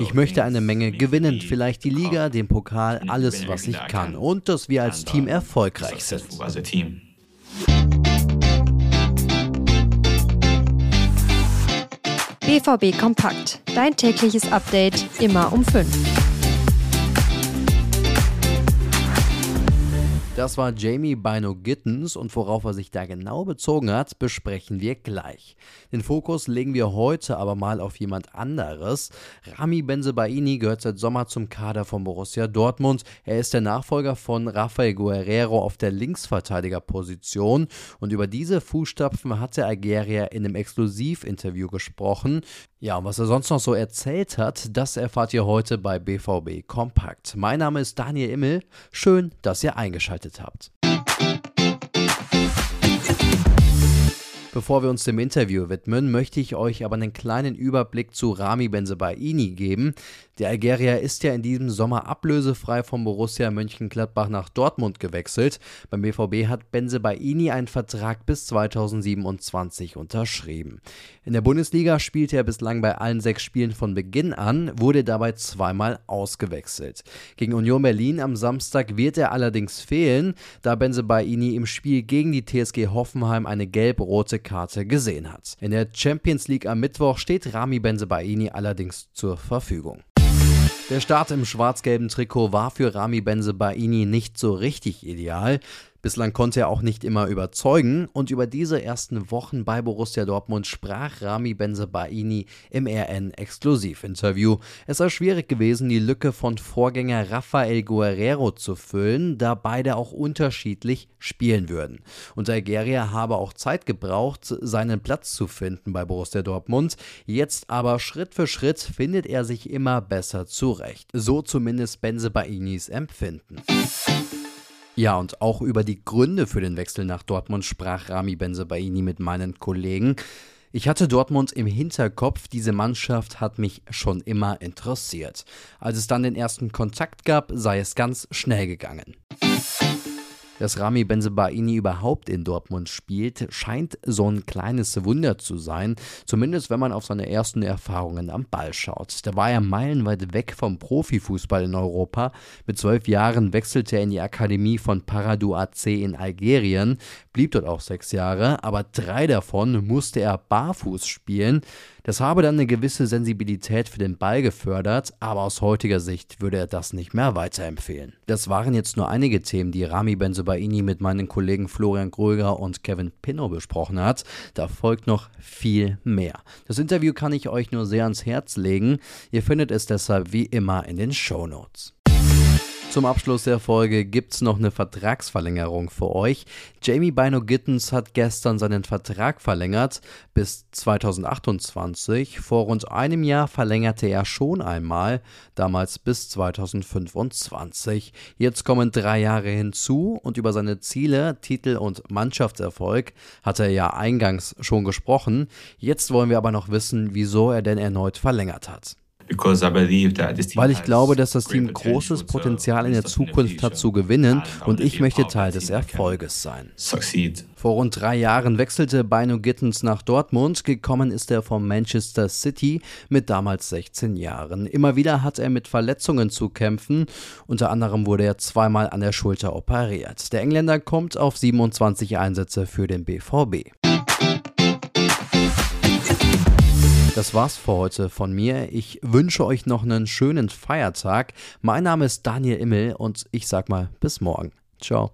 Ich möchte eine Menge gewinnen, vielleicht die Liga, den Pokal, alles, was ich kann und dass wir als Team erfolgreich sind. BVB Kompakt. Dein tägliches Update immer um 5. Das war Jamie Bino Gittens und worauf er sich da genau bezogen hat, besprechen wir gleich. Den Fokus legen wir heute aber mal auf jemand anderes. Rami Benzebaini gehört seit Sommer zum Kader von Borussia Dortmund. Er ist der Nachfolger von Rafael Guerrero auf der Linksverteidigerposition und über diese Fußstapfen hat der Algerier in einem Exklusivinterview gesprochen. Ja, und was er sonst noch so erzählt hat, das erfahrt ihr heute bei BVB Kompakt. Mein Name ist Daniel Immel. Schön, dass ihr eingeschaltet vorbereitet habt. Bevor wir uns dem Interview widmen, möchte ich euch aber einen kleinen Überblick zu Rami Benzebaini geben. Der Algerier ist ja in diesem Sommer ablösefrei vom Borussia Mönchengladbach nach Dortmund gewechselt. Beim BVB hat Benzebaini einen Vertrag bis 2027 unterschrieben. In der Bundesliga spielte er bislang bei allen sechs Spielen von Beginn an, wurde dabei zweimal ausgewechselt. Gegen Union Berlin am Samstag wird er allerdings fehlen, da Benzebaini im Spiel gegen die TSG Hoffenheim eine gelb-rote Karte gesehen hat. In der Champions League am Mittwoch steht Rami Benzebaini allerdings zur Verfügung. Der Start im schwarz-gelben Trikot war für Rami Benzebaini nicht so richtig ideal. Bislang konnte er auch nicht immer überzeugen und über diese ersten Wochen bei Borussia Dortmund sprach Rami Benzebaini im RN-Exklusivinterview. Es sei schwierig gewesen, die Lücke von Vorgänger Rafael Guerrero zu füllen, da beide auch unterschiedlich spielen würden. Und Algeria habe auch Zeit gebraucht, seinen Platz zu finden bei Borussia Dortmund. Jetzt aber Schritt für Schritt findet er sich immer besser zurecht. So zumindest Benzebainis Empfinden. Ja, und auch über die Gründe für den Wechsel nach Dortmund sprach Rami Benzebaini mit meinen Kollegen. Ich hatte Dortmund im Hinterkopf, diese Mannschaft hat mich schon immer interessiert. Als es dann den ersten Kontakt gab, sei es ganz schnell gegangen. Dass Rami Benzebaini überhaupt in Dortmund spielt, scheint so ein kleines Wunder zu sein, zumindest wenn man auf seine ersten Erfahrungen am Ball schaut. Da war er meilenweit weg vom Profifußball in Europa. Mit zwölf Jahren wechselte er in die Akademie von Paradu AC in Algerien, blieb dort auch sechs Jahre, aber drei davon musste er barfuß spielen. Das habe dann eine gewisse Sensibilität für den Ball gefördert, aber aus heutiger Sicht würde er das nicht mehr weiterempfehlen. Das waren jetzt nur einige Themen, die Rami Benzobaini mit meinen Kollegen Florian Gröger und Kevin Pinnow besprochen hat. Da folgt noch viel mehr. Das Interview kann ich euch nur sehr ans Herz legen. Ihr findet es deshalb wie immer in den Show Notes. Zum Abschluss der Folge gibt's noch eine Vertragsverlängerung für euch. Jamie Bino Gittens hat gestern seinen Vertrag verlängert bis 2028. Vor rund einem Jahr verlängerte er schon einmal, damals bis 2025. Jetzt kommen drei Jahre hinzu und über seine Ziele, Titel und Mannschaftserfolg hat er ja eingangs schon gesprochen. Jetzt wollen wir aber noch wissen, wieso er denn erneut verlängert hat. Weil ich glaube, dass das Team großes Potenzial in der Zukunft hat zu gewinnen und ich möchte Teil des Erfolges sein. Vor rund drei Jahren wechselte Bino Gittens nach Dortmund. Gekommen ist er von Manchester City mit damals 16 Jahren. Immer wieder hat er mit Verletzungen zu kämpfen. Unter anderem wurde er zweimal an der Schulter operiert. Der Engländer kommt auf 27 Einsätze für den BVB. Das war's für heute von mir. Ich wünsche euch noch einen schönen Feiertag. Mein Name ist Daniel Immel und ich sag mal bis morgen. Ciao.